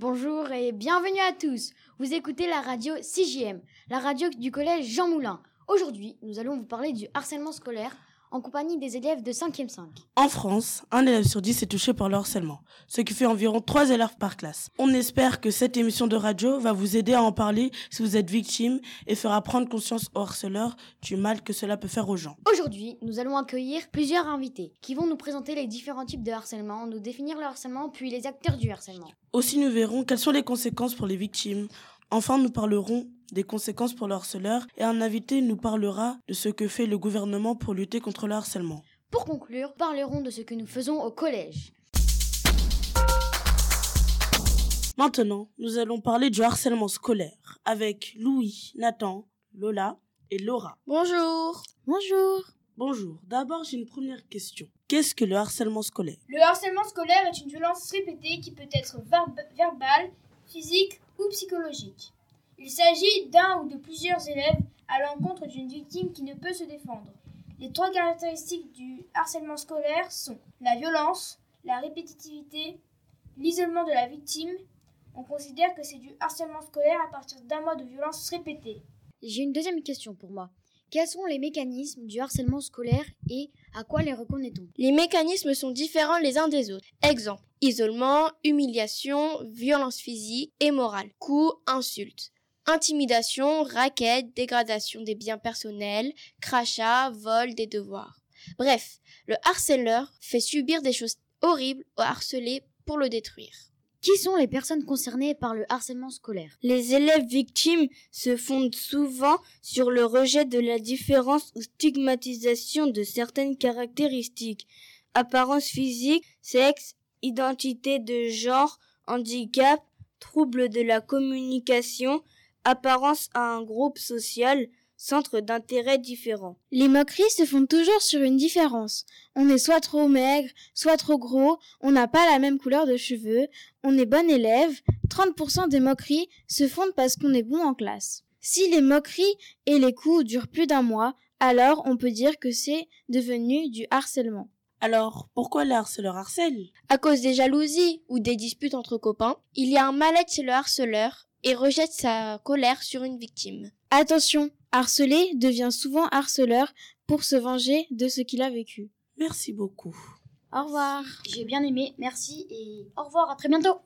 Bonjour et bienvenue à tous. Vous écoutez la radio 6JM, la radio du collège Jean Moulin. Aujourd'hui, nous allons vous parler du harcèlement scolaire en compagnie des élèves de 5e 5. En France, un élève sur 10 est touché par le harcèlement, ce qui fait environ 3 élèves par classe. On espère que cette émission de radio va vous aider à en parler si vous êtes victime et fera prendre conscience aux harceleurs du mal que cela peut faire aux gens. Aujourd'hui, nous allons accueillir plusieurs invités qui vont nous présenter les différents types de harcèlement, nous définir le harcèlement puis les acteurs du harcèlement. Aussi, nous verrons quelles sont les conséquences pour les victimes. Enfin, nous parlerons des conséquences pour le harceleur et un invité nous parlera de ce que fait le gouvernement pour lutter contre le harcèlement. Pour conclure, parlerons de ce que nous faisons au collège. Maintenant, nous allons parler du harcèlement scolaire avec Louis, Nathan, Lola et Laura. Bonjour. Bonjour. Bonjour. D'abord, j'ai une première question. Qu'est-ce que le harcèlement scolaire? Le harcèlement scolaire est une violence répétée qui peut être verbale, physique ou psychologique. Il s'agit d'un ou de plusieurs élèves à l'encontre d'une victime qui ne peut se défendre. Les trois caractéristiques du harcèlement scolaire sont la violence, la répétitivité, l'isolement de la victime. On considère que c'est du harcèlement scolaire à partir d'un mois de violence répétée. J'ai une deuxième question pour moi. Quels sont les mécanismes du harcèlement scolaire et à quoi les reconnaît-on? Les mécanismes sont différents les uns des autres. Exemple, isolement, humiliation, violence physique et morale, coups, insultes intimidation, raquette, dégradation des biens personnels, crachat, vol des devoirs. Bref, le harceleur fait subir des choses horribles au harcelé pour le détruire. Qui sont les personnes concernées par le harcèlement scolaire? Les élèves victimes se fondent souvent sur le rejet de la différence ou stigmatisation de certaines caractéristiques, apparence physique, sexe, identité de genre, handicap, troubles de la communication, apparence à un groupe social, centre d'intérêt différents. Les moqueries se font toujours sur une différence. On est soit trop maigre, soit trop gros, on n'a pas la même couleur de cheveux, on est bon élève. 30% des moqueries se font parce qu'on est bon en classe. Si les moqueries et les coups durent plus d'un mois, alors on peut dire que c'est devenu du harcèlement. Alors, pourquoi le harceleur harcèle? À cause des jalousies ou des disputes entre copains, il y a un mal-être chez le harceleur et rejette sa colère sur une victime. Attention, harcelé devient souvent harceleur pour se venger de ce qu'il a vécu. Merci beaucoup. Au revoir. J'ai bien aimé, merci et au revoir, à très bientôt.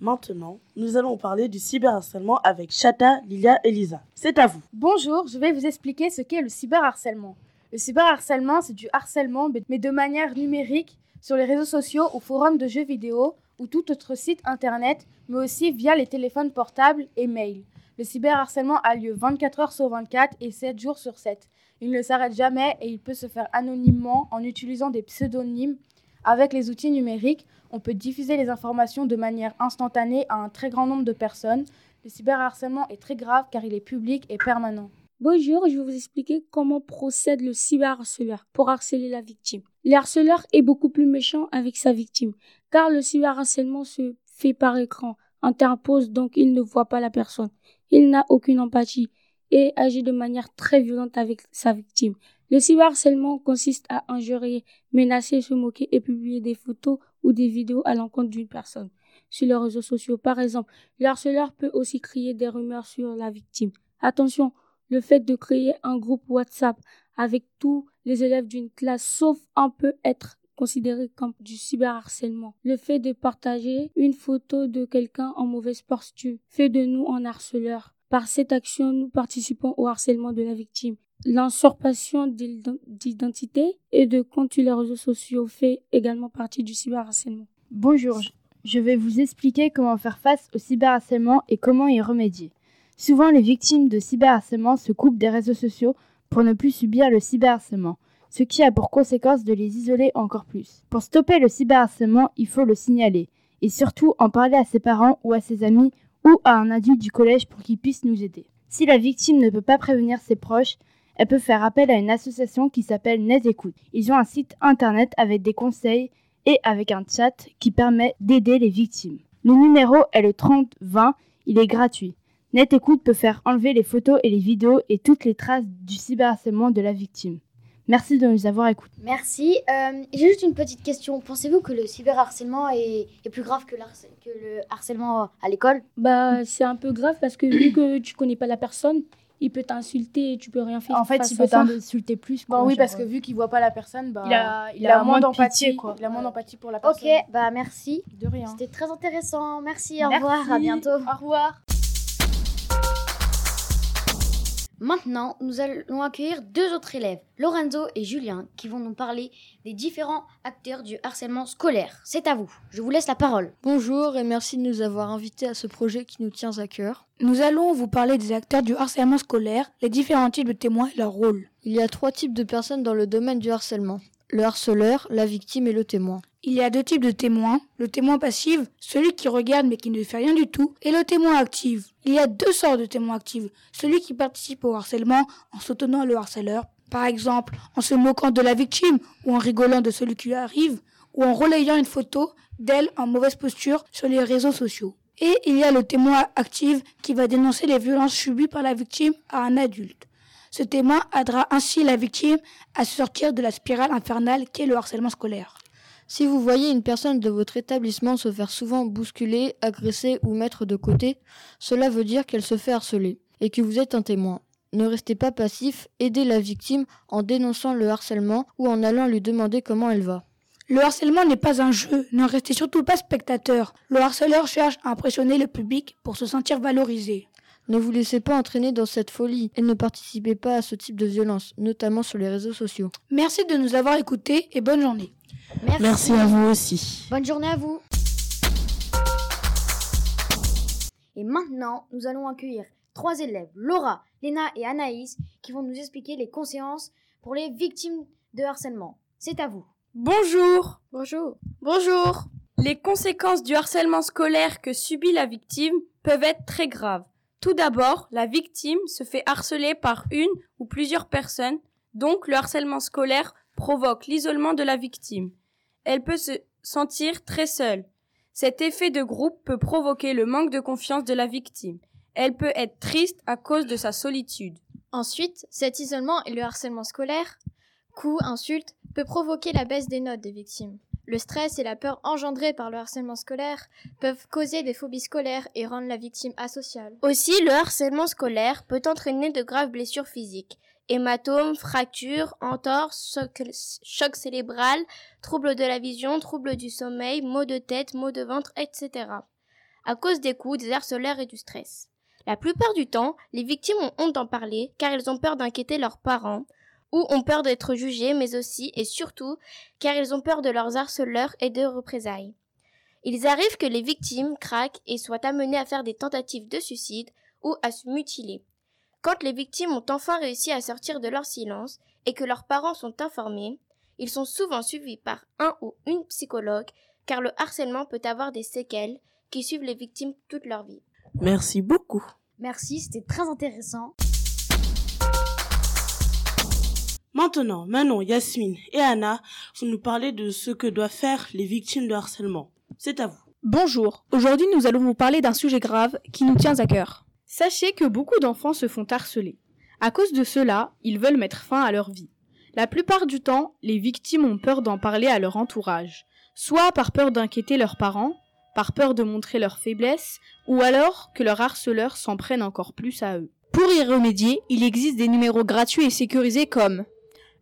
Maintenant, nous allons parler du cyberharcèlement avec Chata, Lilia et Lisa. C'est à vous. Bonjour, je vais vous expliquer ce qu'est le cyberharcèlement. Le cyberharcèlement, c'est du harcèlement, mais de manière numérique, sur les réseaux sociaux ou forums de jeux vidéo, ou tout autre site internet, mais aussi via les téléphones portables et mails. Le cyberharcèlement a lieu 24 heures sur 24 et 7 jours sur 7. Il ne s'arrête jamais et il peut se faire anonymement en utilisant des pseudonymes. Avec les outils numériques, on peut diffuser les informations de manière instantanée à un très grand nombre de personnes. Le cyberharcèlement est très grave car il est public et permanent. Bonjour, je vais vous expliquer comment procède le cyberharceleur pour harceler la victime. Le harceleur est beaucoup plus méchant avec sa victime, car le cyberharcèlement se fait par écran, interpose donc il ne voit pas la personne. Il n'a aucune empathie et agit de manière très violente avec sa victime. Le cyberharcèlement consiste à injurier, menacer, se moquer et publier des photos ou des vidéos à l'encontre d'une personne sur les réseaux sociaux. Par exemple, le harceleur peut aussi crier des rumeurs sur la victime. Attention, le fait de créer un groupe WhatsApp avec tous les élèves d'une classe, sauf un peut être considéré comme du cyberharcèlement. Le fait de partager une photo de quelqu'un en mauvaise posture fait de nous un harceleur. Par cette action, nous participons au harcèlement de la victime. L'usurpation d'identité et de compte sur les réseaux sociaux fait également partie du cyberharcèlement. Bonjour, je vais vous expliquer comment faire face au cyberharcèlement et comment y remédier. Souvent, les victimes de cyberharcèlement se coupent des réseaux sociaux pour ne plus subir le cyberharcèlement, ce qui a pour conséquence de les isoler encore plus. Pour stopper le cyberharcèlement, il faut le signaler, et surtout en parler à ses parents ou à ses amis ou à un adulte du collège pour qu'il puisse nous aider. Si la victime ne peut pas prévenir ses proches, elle peut faire appel à une association qui s'appelle Net Écoute. Ils ont un site internet avec des conseils et avec un chat qui permet d'aider les victimes. Le numéro est le 3020, il est gratuit. NetÉcoute peut faire enlever les photos et les vidéos et toutes les traces du cyberharcèlement de la victime. Merci de nous avoir écoutés. Merci. Euh, J'ai juste une petite question. Pensez-vous que le cyberharcèlement est, est plus grave que, que le harcèlement à l'école? Bah, c'est un peu grave parce que vu que tu connais pas la personne, il peut t'insulter et tu peux rien faire. En fait, il peut t'insulter plus. Bon, oui, parce que vu qu'il voit pas la personne, bah, il a, il, a, moins d'empathie. Il a moins d'empathie pour la personne. Ok, bah merci. De rien. C'était très intéressant. Merci, au revoir, à bientôt. Au revoir. Maintenant, nous allons accueillir deux autres élèves, Lorenzo et Julien, qui vont nous parler des différents acteurs du harcèlement scolaire. C'est à vous, je vous laisse la parole. Bonjour et merci de nous avoir invités à ce projet qui nous tient à cœur. Nous allons vous parler des acteurs du harcèlement scolaire, les différents types de témoins et leur rôle. Il y a trois types de personnes dans le domaine du harcèlement. Le harceleur, la victime et le témoin. Il y a deux types de témoins, le témoin passif, celui qui regarde mais qui ne fait rien du tout, et le témoin actif. Il y a deux sortes de témoins actifs, celui qui participe au harcèlement en soutenant le harceleur, par exemple en se moquant de la victime ou en rigolant de celui qui lui arrive, ou en relayant une photo d'elle en mauvaise posture sur les réseaux sociaux. Et il y a le témoin actif qui va dénoncer les violences subies par la victime à un adulte. Ce témoin aidera ainsi la victime à sortir de la spirale infernale qu'est le harcèlement scolaire. Si vous voyez une personne de votre établissement se faire souvent bousculer, agresser ou mettre de côté, cela veut dire qu'elle se fait harceler et que vous êtes un témoin. Ne restez pas passif, aidez la victime en dénonçant le harcèlement ou en allant lui demander comment elle va. Le harcèlement n'est pas un jeu, ne restez surtout pas spectateur. Le harceleur cherche à impressionner le public pour se sentir valorisé. Ne vous laissez pas entraîner dans cette folie et ne participez pas à ce type de violence, notamment sur les réseaux sociaux. Merci de nous avoir écoutés et bonne journée. Merci. à vous aussi. Bonne journée à vous. Et maintenant, nous allons accueillir trois élèves, Laura, Léna et Anaïs, qui vont nous expliquer les conséquences pour les victimes de harcèlement. C'est à vous. Bonjour. Bonjour. Bonjour. Les conséquences du harcèlement scolaire que subit la victime peuvent être très graves. Tout d'abord, la victime se fait harceler par une ou plusieurs personnes, donc le harcèlement scolaire provoque l'isolement de la victime. Elle peut se sentir très seule. Cet effet de groupe peut provoquer le manque de confiance de la victime. Elle peut être triste à cause de sa solitude. Ensuite, cet isolement et le harcèlement scolaire, coups, insultes, peut provoquer la baisse des notes des victimes. Le stress et la peur engendrés par le harcèlement scolaire peuvent causer des phobies scolaires et rendre la victime asociale. Aussi, le harcèlement scolaire peut entraîner de graves blessures physiques hématomes, fractures, entorses, choc, cérébral, troubles de la vision, troubles du sommeil, maux de tête, maux de ventre, etc. À cause des coups, des harceleurs et du stress. La plupart du temps, les victimes ont honte d'en parler car elles ont peur d'inquiéter leurs parents ou ont peur d'être jugées, mais aussi et surtout car elles ont peur de leurs harceleurs et de représailles. Il arrive que les victimes craquent et soient amenées à faire des tentatives de suicide ou à se mutiler. Quand les victimes ont enfin réussi à sortir de leur silence et que leurs parents sont informés, ils sont souvent suivis par un ou une psychologue car le harcèlement peut avoir des séquelles qui suivent les victimes toute leur vie. Merci beaucoup. Merci, c'était très intéressant. Maintenant, Manon, Yasmine et Anna vont nous parler de ce que doivent faire les victimes de harcèlement. C'est à vous. Bonjour, aujourd'hui nous allons vous parler d'un sujet grave qui nous tient à cœur. Sachez que beaucoup d'enfants se font harceler. À cause de cela, ils veulent mettre fin à leur vie. La plupart du temps, les victimes ont peur d'en parler à leur entourage, soit par peur d'inquiéter leurs parents, par peur de montrer leur faiblesse, ou alors que leur harceleur s'en prenne encore plus à eux. Pour y remédier, il existe des numéros gratuits et sécurisés comme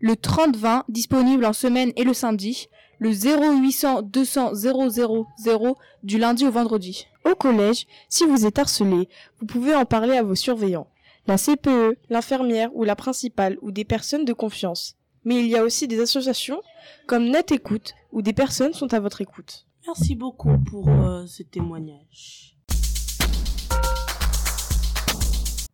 le 3020 disponible en semaine et le samedi, le 0800 200 000 du lundi au vendredi. Au collège, si vous êtes harcelé, vous pouvez en parler à vos surveillants, la CPE, l'infirmière ou la principale ou des personnes de confiance. Mais il y a aussi des associations comme Net Écoute où des personnes sont à votre écoute. Merci beaucoup pour euh, ce témoignage.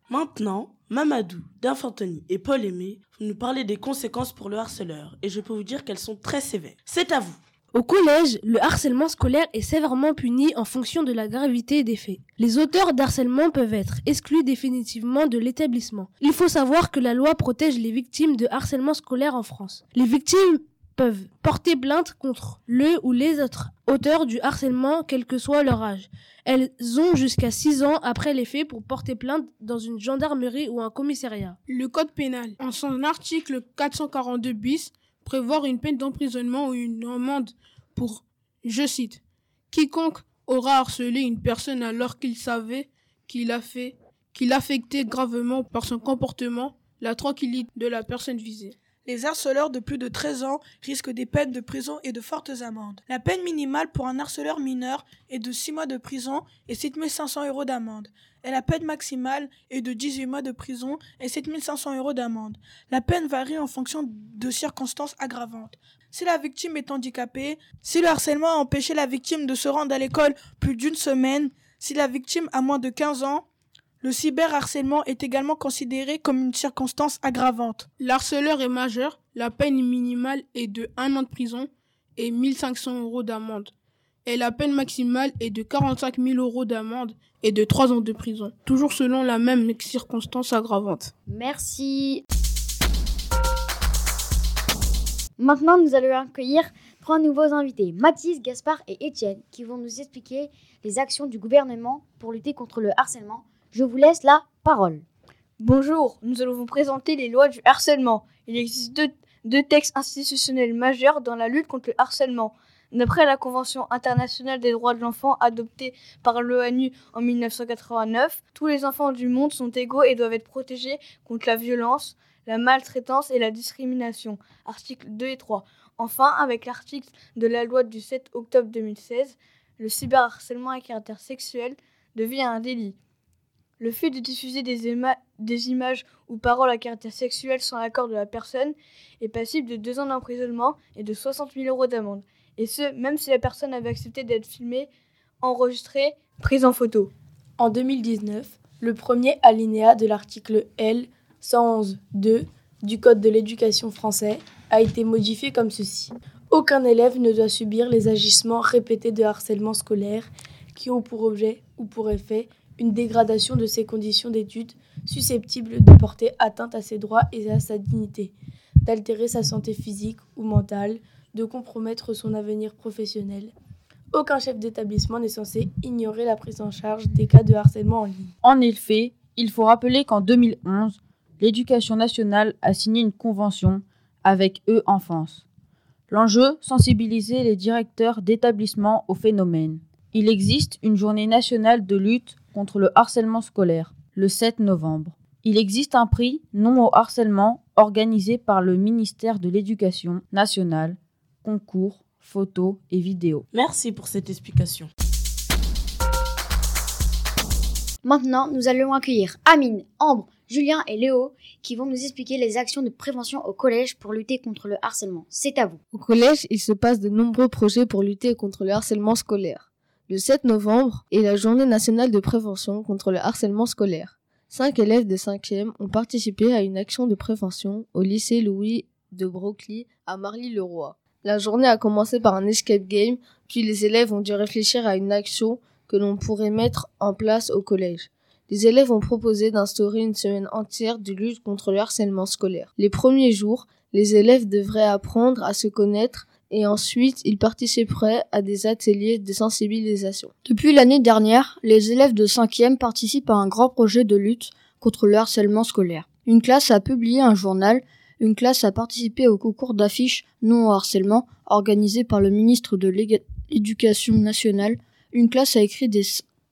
Maintenant, Mamadou, D'Infantoni et Paul Aimé vont nous parler des conséquences pour le harceleur et je peux vous dire qu'elles sont très sévères. C'est à vous. Au collège, le harcèlement scolaire est sévèrement puni en fonction de la gravité des faits. Les auteurs d'harcèlement peuvent être exclus définitivement de l'établissement. Il faut savoir que la loi protège les victimes de harcèlement scolaire en France. Les victimes peuvent porter plainte contre le ou les autres auteurs du harcèlement, quel que soit leur âge. Elles ont jusqu'à 6 ans après les faits pour porter plainte dans une gendarmerie ou un commissariat. Le code pénal, en son article 442 bis, prévoit une peine d'emprisonnement ou une amende pour, je cite, quiconque aura harcelé une personne alors qu'il savait qu'il a fait, qu'il affectait gravement par son comportement la tranquillité de la personne visée. Les harceleurs de plus de 13 ans risquent des peines de prison et de fortes amendes. La peine minimale pour un harceleur mineur est de 6 mois de prison et 7500 euros d'amende. Et la peine maximale est de 18 mois de prison et 7500 euros d'amende. La peine varie en fonction de circonstances aggravantes. Si la victime est handicapée, si le harcèlement a empêché la victime de se rendre à l'école plus d'une semaine, si la victime a moins de 15 ans, le cyberharcèlement est également considéré comme une circonstance aggravante. L'harceleur est majeur, la peine minimale est de 1 an de prison et 1500 euros d'amende. Et la peine maximale est de 45 000 euros d'amende et de 3 ans de prison, toujours selon la même circonstance aggravante. Merci. Maintenant, nous allons accueillir trois nouveaux invités, Mathis, Gaspard et Étienne, qui vont nous expliquer les actions du gouvernement pour lutter contre le harcèlement je vous laisse la parole. Bonjour, nous allons vous présenter les lois du harcèlement. Il existe deux, textes institutionnels majeurs dans la lutte contre le harcèlement. D'après la Convention internationale des droits de l'enfant adoptée par l'ONU en 1989, tous les enfants du monde sont égaux et doivent être protégés contre la violence, la maltraitance et la discrimination. Articles 2 et 3. Enfin, avec l'article de la loi du 7 octobre 2016, le cyberharcèlement à caractère sexuel devient un délit. Le fait de diffuser des, images ou paroles à caractère sexuel sans l'accord de la personne est passible de deux ans d'emprisonnement et de 60 000 euros d'amende. Et ce, même si la personne avait accepté d'être filmée, enregistrée, prise en photo. En 2019, le premier alinéa de l'article L 111.2 du Code de l'éducation français a été modifié comme ceci. Aucun élève ne doit subir les agissements répétés de harcèlement scolaire qui ont pour objet ou pour effet une dégradation de ses conditions d'études susceptible de porter atteinte à ses droits et à sa dignité, d'altérer sa santé physique ou mentale, de compromettre son avenir professionnel. Aucun chef d'établissement n'est censé ignorer la prise en charge des cas de harcèlement en ligne. En effet, il faut rappeler qu'en 2011, l'éducation nationale a signé une convention avec eux Enfance. L'enjeu, sensibiliser les directeurs d'établissements au phénomène. Il existe une journée nationale de lutte contre le harcèlement scolaire, le 7 novembre. Il existe un prix non au harcèlement organisé par le ministère de l'Éducation nationale, concours, photos et vidéos. Merci pour cette explication. Maintenant, nous allons accueillir Amine, Ambre, Julien et Léo qui vont nous expliquer les actions de prévention au collège pour lutter contre le harcèlement. C'est à vous. Au collège, il se passe de nombreux projets pour lutter contre le harcèlement scolaire. Le 7 novembre est la journée nationale de prévention contre le harcèlement scolaire. Cinq élèves de 5e ont participé à une action de prévention au lycée Louis de Brockley à Marly-le-Roi. La journée a commencé par un escape game, puis les élèves ont dû réfléchir à une action que l'on pourrait mettre en place au collège. Les élèves ont proposé d'instaurer une semaine entière de lutte contre le harcèlement scolaire. Les premiers jours, les élèves devraient apprendre à se connaître et ensuite ils participeraient à des ateliers de sensibilisation. Depuis l'année dernière, les élèves de 5e participent à un grand projet de lutte contre le harcèlement scolaire. Une classe a publié un journal, une classe a participé au concours d'affiches non au harcèlement organisé par le ministre de l'Éducation nationale, une classe a écrit des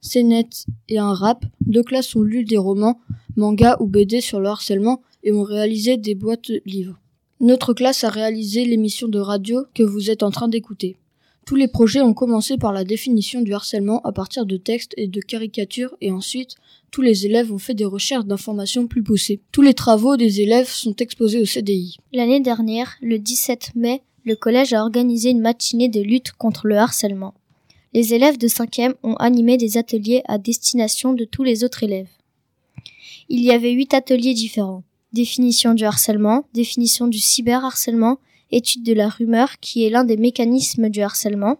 scénettes et un rap, deux classes ont lu des romans, mangas ou BD sur le harcèlement et ont réalisé des boîtes livres. Notre classe a réalisé l'émission de radio que vous êtes en train d'écouter. Tous les projets ont commencé par la définition du harcèlement à partir de textes et de caricatures et ensuite tous les élèves ont fait des recherches d'informations plus poussées. Tous les travaux des élèves sont exposés au CDI. L'année dernière, le 17 mai, le collège a organisé une matinée de lutte contre le harcèlement. Les élèves de 5e ont animé des ateliers à destination de tous les autres élèves. Il y avait huit ateliers différents définition du harcèlement, définition du cyberharcèlement, étude de la rumeur qui est l'un des mécanismes du harcèlement,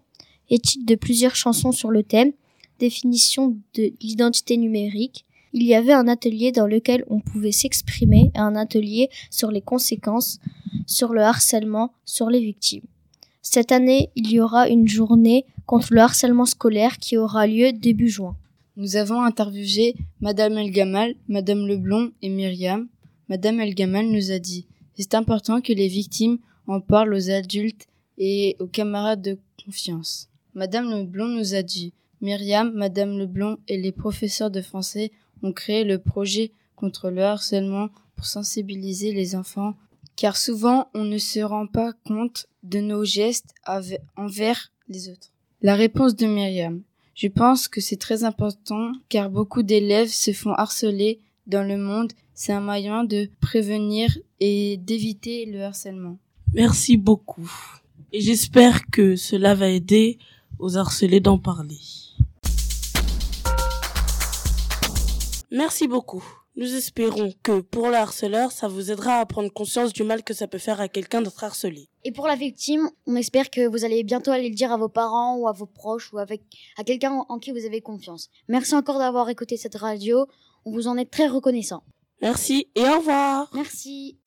étude de plusieurs chansons sur le thème, définition de l'identité numérique. il y avait un atelier dans lequel on pouvait s'exprimer et un atelier sur les conséquences, sur le harcèlement, sur les victimes. Cette année, il y aura une journée contre le harcèlement scolaire qui aura lieu début juin. Nous avons interviewé Madame El Gamal, Madame Leblond et Myriam. Madame El Gamal nous a dit C'est important que les victimes en parlent aux adultes et aux camarades de confiance. Madame Leblond nous a dit Myriam, Madame Leblond et les professeurs de français ont créé le projet contre le harcèlement pour sensibiliser les enfants, car souvent on ne se rend pas compte de nos gestes envers les autres. La réponse de Myriam. Je pense que c'est très important car beaucoup d'élèves se font harceler dans le monde. C'est un moyen de prévenir et d'éviter le harcèlement. Merci beaucoup. Et j'espère que cela va aider aux harcelés d'en parler. Merci beaucoup. Nous espérons que pour le harceleur, ça vous aidera à prendre conscience du mal que ça peut faire à quelqu'un d'être harcelé. Et pour la victime, on espère que vous allez bientôt aller le dire à vos parents ou à vos proches ou avec à quelqu'un en qui vous avez confiance. Merci encore d'avoir écouté cette radio. On vous en est très reconnaissant. Merci et au revoir. Merci.